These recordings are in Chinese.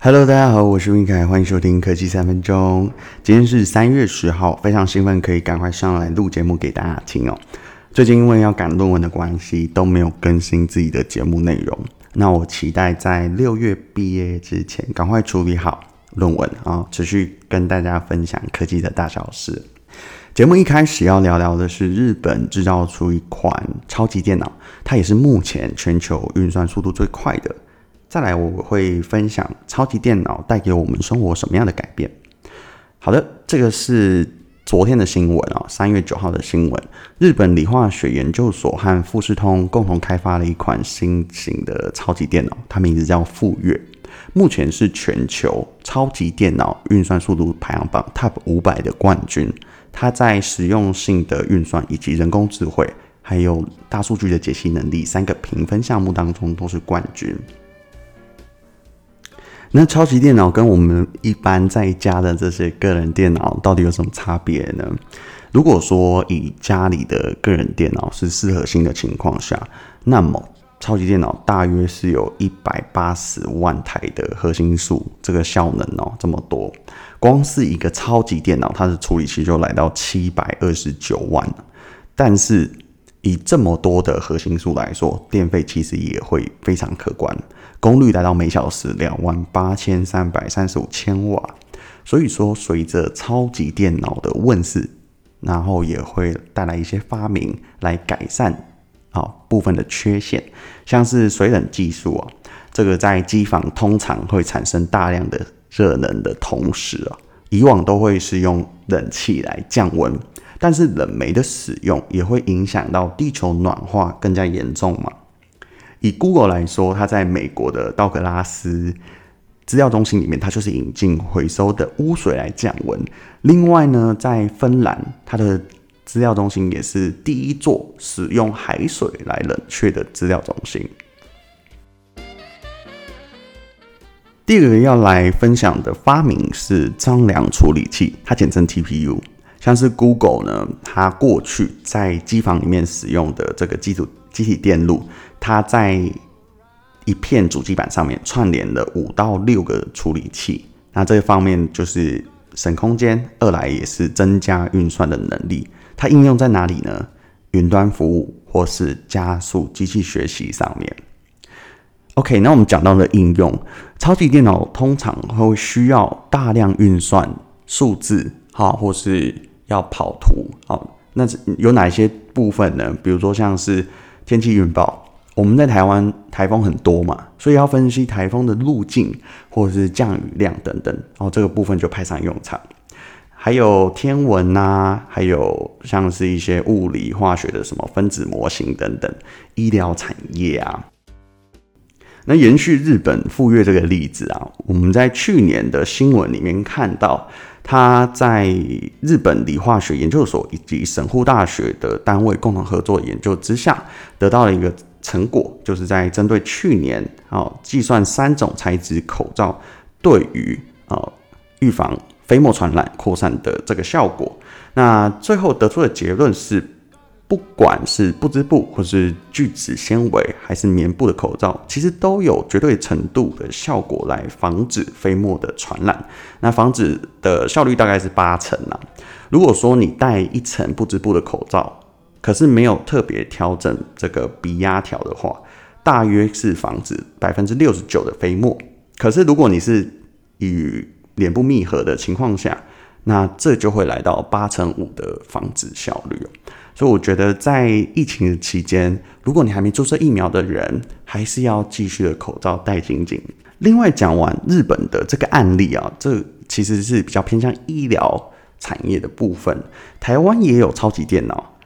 Hello，大家好，我是云凯，欢迎收听科技三分钟。今天是三月十号，非常兴奋，可以赶快上来录节目给大家听哦。最近因为要赶论文的关系，都没有更新自己的节目内容。那我期待在六月毕业之前，赶快处理好论文啊，持续跟大家分享科技的大小事。节目一开始要聊聊的是日本制造出一款超级电脑，它也是目前全球运算速度最快的。再来，我会分享超级电脑带给我们生活什么样的改变。好的，这个是昨天的新闻啊，三月九号的新闻。日本理化学研究所和富士通共同开发了一款新型的超级电脑，它名字叫富岳，目前是全球超级电脑运算速度排行榜 Top 五百的冠军。它在实用性的运算以及人工智慧，还有大数据的解析能力三个评分项目当中都是冠军。那超级电脑跟我们一般在家的这些个人电脑到底有什么差别呢？如果说以家里的个人电脑是四核心的情况下，那么超级电脑大约是有一百八十万台的核心数，这个效能哦这么多，光是一个超级电脑，它的处理器就来到七百二十九万，但是以这么多的核心数来说，电费其实也会非常可观。功率达到每小时两万八千三百三十五千瓦，所以说随着超级电脑的问世，然后也会带来一些发明来改善啊部分的缺陷，像是水冷技术啊，这个在机房通常会产生大量的热能的同时啊，以往都会是用冷气来降温，但是冷媒的使用也会影响到地球暖化更加严重嘛。以 Google 来说，它在美国的道格拉斯资料中心里面，它就是引进回收的污水来降温。另外呢，在芬兰，它的资料中心也是第一座使用海水来冷却的资料中心。第二个要来分享的发明是张量处理器，它简称 TPU。像是 Google 呢，它过去在机房里面使用的这个机组积体电路。它在一片主机板上面串联了五到六个处理器，那这方面就是省空间，二来也是增加运算的能力。它应用在哪里呢？云端服务或是加速机器学习上面。OK，那我们讲到的应用，超级电脑通常会需要大量运算数字，好，或是要跑图，好，那有哪些部分呢？比如说像是天气预报。我们在台湾台风很多嘛，所以要分析台风的路径或者是降雨量等等，然后这个部分就派上用场。还有天文啊，还有像是一些物理化学的什么分子模型等等，医疗产业啊。那延续日本富岳这个例子啊，我们在去年的新闻里面看到，他在日本理化学研究所以及神户大学的单位共同合作研究之下，得到了一个。成果就是在针对去年哦计算三种材质口罩对于啊预防飞沫传染扩散的这个效果。那最后得出的结论是，不管是不织布或是聚酯纤维还是棉布的口罩，其实都有绝对程度的效果来防止飞沫的传染。那防止的效率大概是八成啊。如果说你戴一层不织布的口罩，可是没有特别调整这个鼻压条的话，大约是防止百分之六十九的飞沫。可是如果你是与脸部密合的情况下，那这就会来到八成五的防止效率。所以我觉得在疫情期间，如果你还没注射疫苗的人，还是要继续的口罩戴紧紧。另外讲完日本的这个案例啊，这其实是比较偏向医疗产业的部分。台湾也有超级电脑。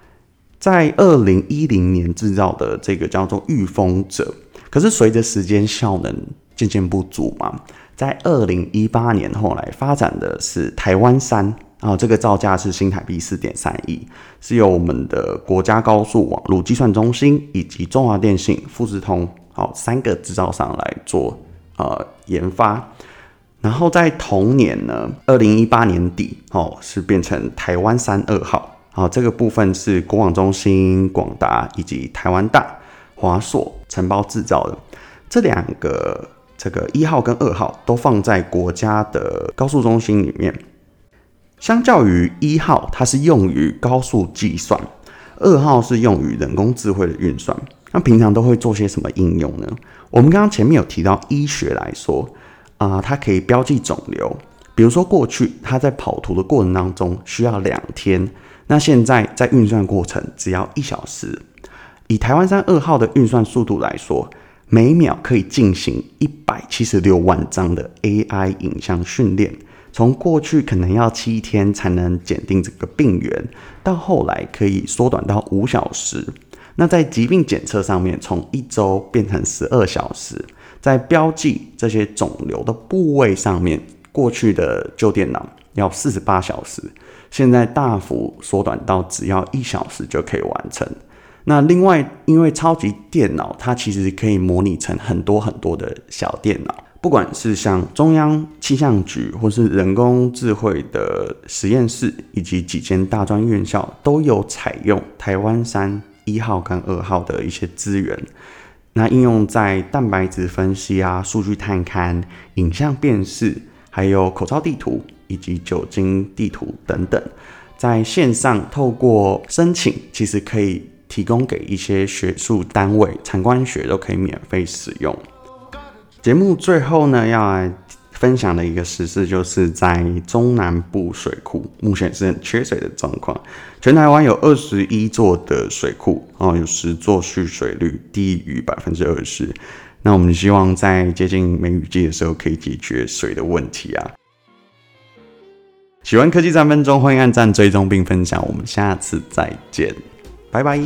在二零一零年制造的这个叫做御风者，可是随着时间效能渐渐不足嘛，在二零一八年后来发展的是台湾三啊，这个造价是新台币四点三亿，是由我们的国家高速网络计算中心以及中华电信、富士通好三个制造商来做呃研发，然后在同年呢，二零一八年底哦是变成台湾三二号。好，这个部分是国网中心、广达以及台湾大、华硕承包制造的。这两个这个一号跟二号都放在国家的高速中心里面。相较于一号，它是用于高速计算；二号是用于人工智慧的运算。那平常都会做些什么应用呢？我们刚刚前面有提到医学来说，啊、它可以标记肿瘤。比如说过去它在跑图的过程当中需要两天，那现在在运算过程只要一小时。以台湾山二号的运算速度来说，每秒可以进行一百七十六万张的 AI 影像训练。从过去可能要七天才能检定这个病源，到后来可以缩短到五小时。那在疾病检测上面，从一周变成十二小时。在标记这些肿瘤的部位上面，过去的旧电脑要四十八小时，现在大幅缩短到只要一小时就可以完成。那另外，因为超级电脑它其实可以模拟成很多很多的小电脑，不管是像中央气象局或是人工智慧的实验室，以及几间大专院校，都有采用台湾山一号跟二号的一些资源。那应用在蛋白质分析啊、数据探勘、影像辨识，还有口罩地图以及酒精地图等等，在线上透过申请，其实可以。提供给一些学术单位，产官学都可以免费使用。节目最后呢，要来分享的一个时事，就是在中南部水库目前是缺水的状况。全台湾有二十一座的水库，哦，有十座蓄水率低于百分之二十。那我们希望在接近梅雨季的时候，可以解决水的问题啊。喜欢科技三分钟，欢迎按赞、追踪并分享。我们下次再见。拜拜。